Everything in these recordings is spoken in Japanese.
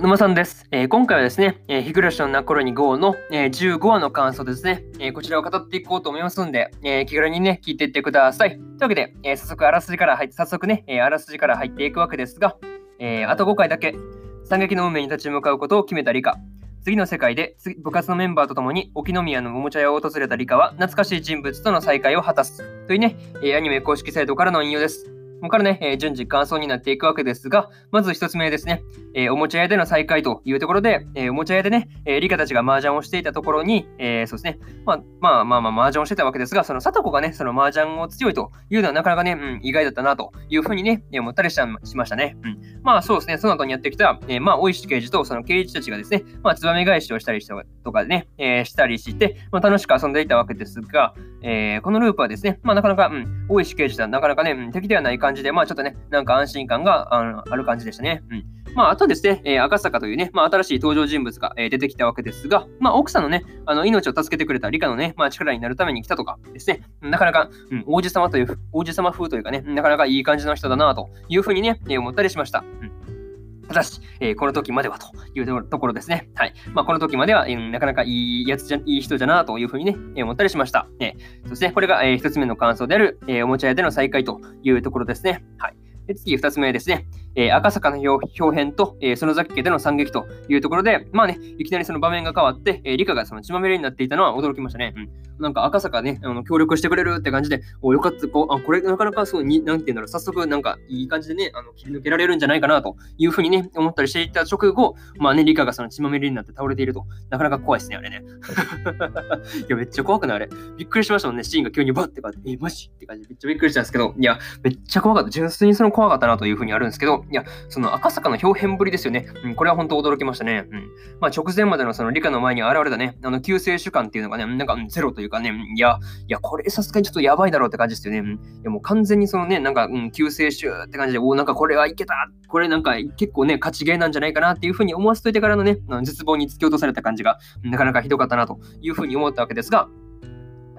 沼さんです。えー、今回はですね、えー、日暮らしの泣く頃に GO の、えー、15話の感想ですね、えこちらを語っていこうと思いますんで、え気軽にね、聞いていってください。というわけで、え早速あらすじから入って、早速ね、えあらすじから入っていくわけですが、えあと5回だけ、惨劇の運命に立ち向かうことを決めた理科。次の世界で部活のメンバーと共に沖宮のおもちゃ屋を訪れた理科は懐かしい人物との再会を果たすというね、えアニメ公式サイトからの引用です。からね、えー、順次感想になっていくわけですが、まず一つ目ですね、えー、おもちゃ屋での再会というところで、えー、おもちゃ屋でね、えー、リカたちが麻雀をしていたところに、えー、そうですね、まあまあまあまあ麻雀をしてたわけですが、その貞子がね、その麻雀を強いというのはなかなかね、うん、意外だったなというふうにね、思ったりしましたね。うん。まあそうですね、その後にやってきた、えー、まあ大石刑事とその刑事たちがですね、まあツバメ返しをしたりしたとかね、えー、したりして、まあ楽しく遊んでいたわけですが、えー、このループはですね、まあなかなか、うん、大石刑事とはなかなかね、うん、敵ではない感じじで、まあちょっとね、なんか安心感があのある感じでしたね。うん。まあ、あとですね、えー、赤坂というね、まあ、新しい登場人物が、えー、出てきたわけですが、まあ、奥さんのね、あの命を助けてくれた理科のね、まあ、力になるために来たとかですね、なかなか、うん、王子様という、王子様風というかね、なかなかいい感じの人だなというふうにね、えー、思ったりしました。うんただし、えー、この時まではというところですね。はい。まあ、この時までは、えー、なかなかいいやつじゃ、いい人じゃなというふうにね、えー、思ったりしました。え、そして、これが、えー、一つ目の感想である、えー、おもちゃ屋での再会というところですね。はい。で次、二つ目ですね。えー、赤坂の表変と、えー、その雑記での惨劇というところで、まあね、いきなりその場面が変わって、えー、理科がその血まみれになっていたのは驚きましたね。うん。なんか赤坂ね、あの協力してくれるって感じで、およかった、こう、あ、これなかなかそうに、なんていうんだろう、早速なんかいい感じでね、あの切り抜けられるんじゃないかなというふうにね、思ったりしていた直後、まあね、理科がその血まみれになって倒れていると、なかなか怖いですね、あれね。いや、めっちゃ怖くない？あれ。びっくりしましたもんね、シーンが急にバッてかって、え、マジ？って感じでめっちゃびっくりしたんですけど、いや、めっちゃ怖かった。純粋にその怖かったなというふうにあるんですけど、いや、その赤坂の表変ぶりですよね。うん、これは本当驚きましたね。うん。まあ、直前までのその理科の前に現れたね、あの、救世主観っていうのがね、なんかゼロというかね、いや、いや、これさすがにちょっとやばいだろうって感じですよね。うん、いや、もう完全にそのね、なんか、うん、救世主って感じで、おおなんかこれはいけたこれなんか結構ね、勝ちゲーなんじゃないかなっていうふうに思わせといてからのね、絶望に突き落とされた感じが、なかなかひどかったなというふうに思ったわけですが、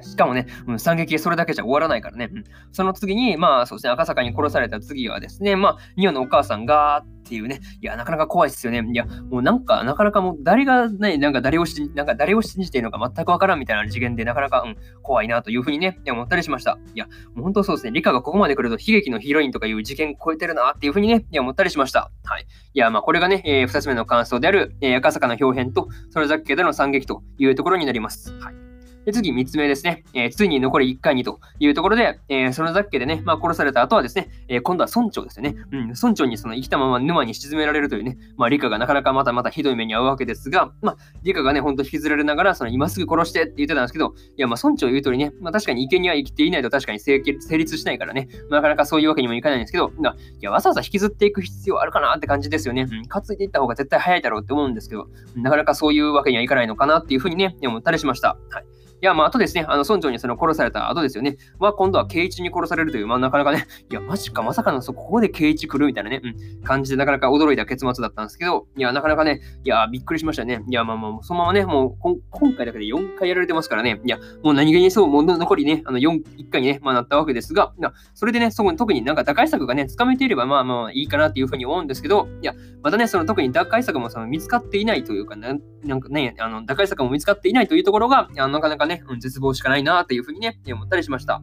しかもね、うん、惨劇それだけじゃ終わらないからね。うん、その次に、まあそうですね、赤坂に殺された次はですね、まあ、ニオのお母さんがっていうね、いや、なかなか怖いですよね。いや、もうなんか、なかなかもう誰がね、なんか誰をし、なんか誰を信じているのか全くわからんみたいな次元で、なかなか、うん、怖いなというふうにね、思ったりしました。いや、もう本当そうですね、リカがここまで来ると悲劇のヒロインとかいう事件超えてるなっていうふうにね、思ったりしました。はい。いや、まあこれがね、えー、2つ目の感想である、えー、赤坂の表現と、それだけでの惨劇というところになります。はい。で次、3つ目ですね。えー、ついに残り1回にというところで、えー、その雑家でね、まあ、殺された後はですね、えー、今度は村長ですよね。うん、村長にその生きたまま沼に沈められるというね、まあ、理科がなかなかまたまたひどい目に遭うわけですが、まあ、理科がね、ほんと引きずられながら、その今すぐ殺してって言ってたんですけど、いや、まあ、村長言う通りね、まあ、確かに生贄は生きていないと確かに成立しないからね、まあ、なかなかそういうわけにもいかないんですけど、いや、わざわざ引きずっていく必要あるかなって感じですよね。うん、担いでいった方が絶対早いだろうって思うんですけど、なかなかそういうわけにはいかないのかなっていうふうにね、思ったりしました。はい。や、まあ、あとですね、あの、村長にその殺された後ですよね。は、今度は圭一に殺されるという、まあ、なかなかね、いや、マジか、まさかの、そこで圭一来るみたいなね、うん、感じで、なかなか驚いた結末だったんですけど、いや、なかなかね、いや、びっくりしましたね。いや、まあまあ、そのままね、もう、今回だけで4回やられてますからね、いや、もう何気にそう、もう残りね、あの、4、1回にね、まあ、なったわけですが、それでね、そこに特になんか打開策がね、つかめていれば、まあまあ、いいかなっていうふうに思うんですけど、いや、またね、その特に打開策もその見つかっていないというか、ななんかね、あの、打開策も見つかっていないというところが、なかなかね、うん、絶望しかないなっていうふうにね、思ったりしました。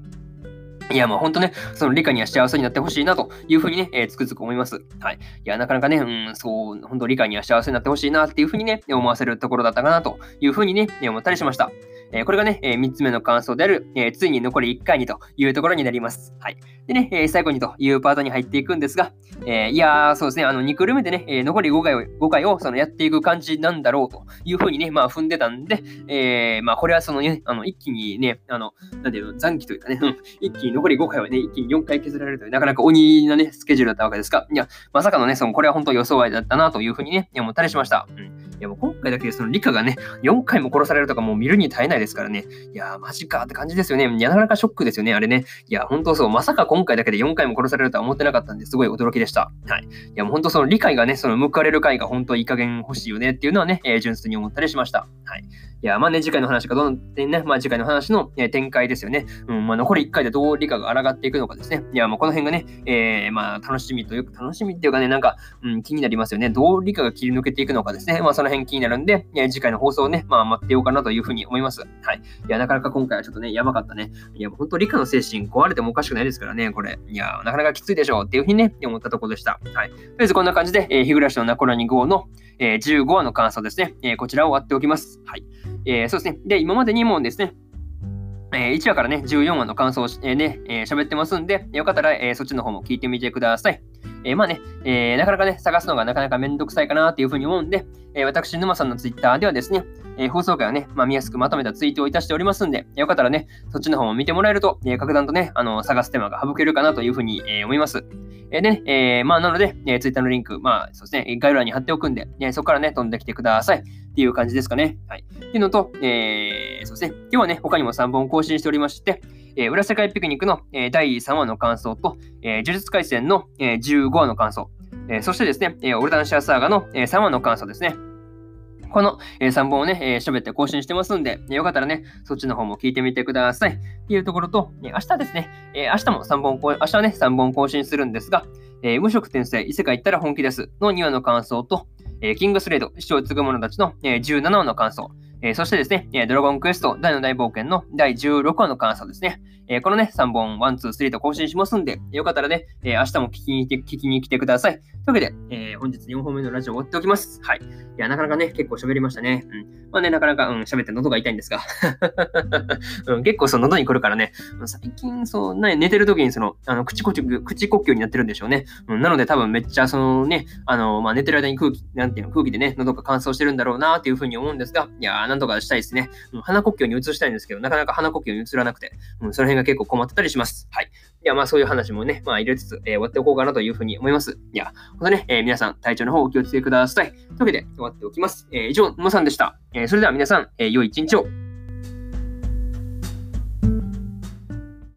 いや、もうほんとね、その理科には幸せになってほしいなというふうにね、えー、つくづく思います。はい。いや、なかなかね、うん、そう、本当理科には幸せになってほしいなっていうふうにね、思わせるところだったかなというふうにね、思ったりしました。え、これがね、えー、3つ目の感想である、え、ついに残り1回にというところになります。はい。でね、え最後にというパートに入っていくんですが、えいやー、そうですね、あの、2クール目でね、え残り5回を、5回をそのやっていく感じなんだろうというふうにね、まあ踏んでたんで、えまあこれはそのね、あの、一気にね、あの、なんていうの、残機というかね、一気に残り5回はね、一気に4回削られるという、なかなか鬼なね、スケジュールだったわけですが、いや、まさかのね、その、これは本当予想外だったなというふうにね、思ったりしました。うん。や、もう今回だけでその理科がね、4回も殺されるとかもう見るに耐えないですからね、いやー、マジかって感じですよね。なかなかショックですよね、あれね。いや、本当そう、まさか今回だけで4回も殺されるとは思ってなかったんですごい驚きでした。はい。いや、もう本当その理解がね、その報われる回が本当いい加減欲しいよねっていうのはね、えー、純粋に思ったりしました。はい。いや、まあね、次回の話がどんどんね、まあ次回の話の、え展開ですよね。うん、まあ残り1回でどう理科が抗っていくのかですね。いや、もうこの辺がね、えー、まあ楽しみというか、楽しみっていうかね、なんか、うん、気になりますよね。どう理科が切り抜けていくのかですね。まあその辺気になるんで、え次回の放送をね、まあ待ってようかなというふうに思います。はい。いや、なかなか今回はちょっとね、やばかったね。いや、本当理科の精神壊れてもおかしくないですからね、これ。いや、なかなかきついでしょうっていうふうにね、思ったところでした。はい。とりあえずこんな感じで、えー、日暮らしのナコラニ号の、えー、15話の感想ですね。えー、こちらを終わっておきます。はい。えー、そうですね。で、今までにもですね、えー、1話からね、14話の感想を、え、ね、えー、喋ってますんで、よかったら、え、そっちの方も聞いてみてください。え、まあね、え、なかなかね、探すのがなかなかめんどくさいかなっていうふうに思うんで、え、私、沼さんのツイッターではですね、え、放送回をね、まあ、見やすくまとめたツイートをいたしておりますんで、よかったらね、そっちの方も見てもらえると、え、格段とね、あの、探す手間が省けるかなというふうに、え、思います。え、でね、え、まあ、なので、えー、ツイッターのリンク、まあ、そうですね、概要欄に貼っておくんで、え、そこからね、飛んできてください。っていう感じですかね。はい。っていうのと、えー、そうですね、今日はね、他にも3本更新しておりまして、えー、裏世界ピクニックの、えー、第3話の感想と、えー、呪術廻戦の、えー、15話の感想、えー、そしてですね、えー、オルダンシアサーガの、えー、3話の感想ですね。この、えー、3本をね、えー、喋って更新してますんで、よかったらね、そっちの方も聞いてみてください。っていうところと、えー、明日ですね、えー、明日も3本、明日はね、3本更新するんですが、えー、無職転生、異世界行ったら本気ですの2話の感想と、えー、キングスレード、死を継ぐ者たちの、えー、17話の感想、え、そしてですね、ドラゴンクエスト大の大冒険の第16話の感想ですね。えこのね、3本、1、2、3と更新しますんで、よかったらね、え明日も聞きに来て聞きに来てください。というわけで、え本日4本目のラジオ終わっておきます。はい。いや、なかなかね、結構喋りましたね。うん。まあね、なかなか、うん、喋って喉が痛いんですが。うん、結構その喉に来るからね、最近、そう、ね、寝てる時にその、あの、口呼吸、口呼吸になってるんでしょうね。うん、なので多分めっちゃそのね、あの、まあ寝てる間に空気、なんていうの、空気でね、喉が乾燥してるんだろうなっていうふうに思うんですが、いやなんとかしたいですね。うん、鼻呼吸に移したいんですけど、なかなか鼻呼吸に移らなくて、うん、その辺が結構困ってたりします。はい。では、まあそういう話もね、まあ入れつつ、えー、終わっておこうかなというふうに思います。いや、ほんとね、えー、皆さん体調の方お気をつけください。というわけで終わっておきます。えー、以上、もさんでした。え、それでは皆さん、え、良い一日を。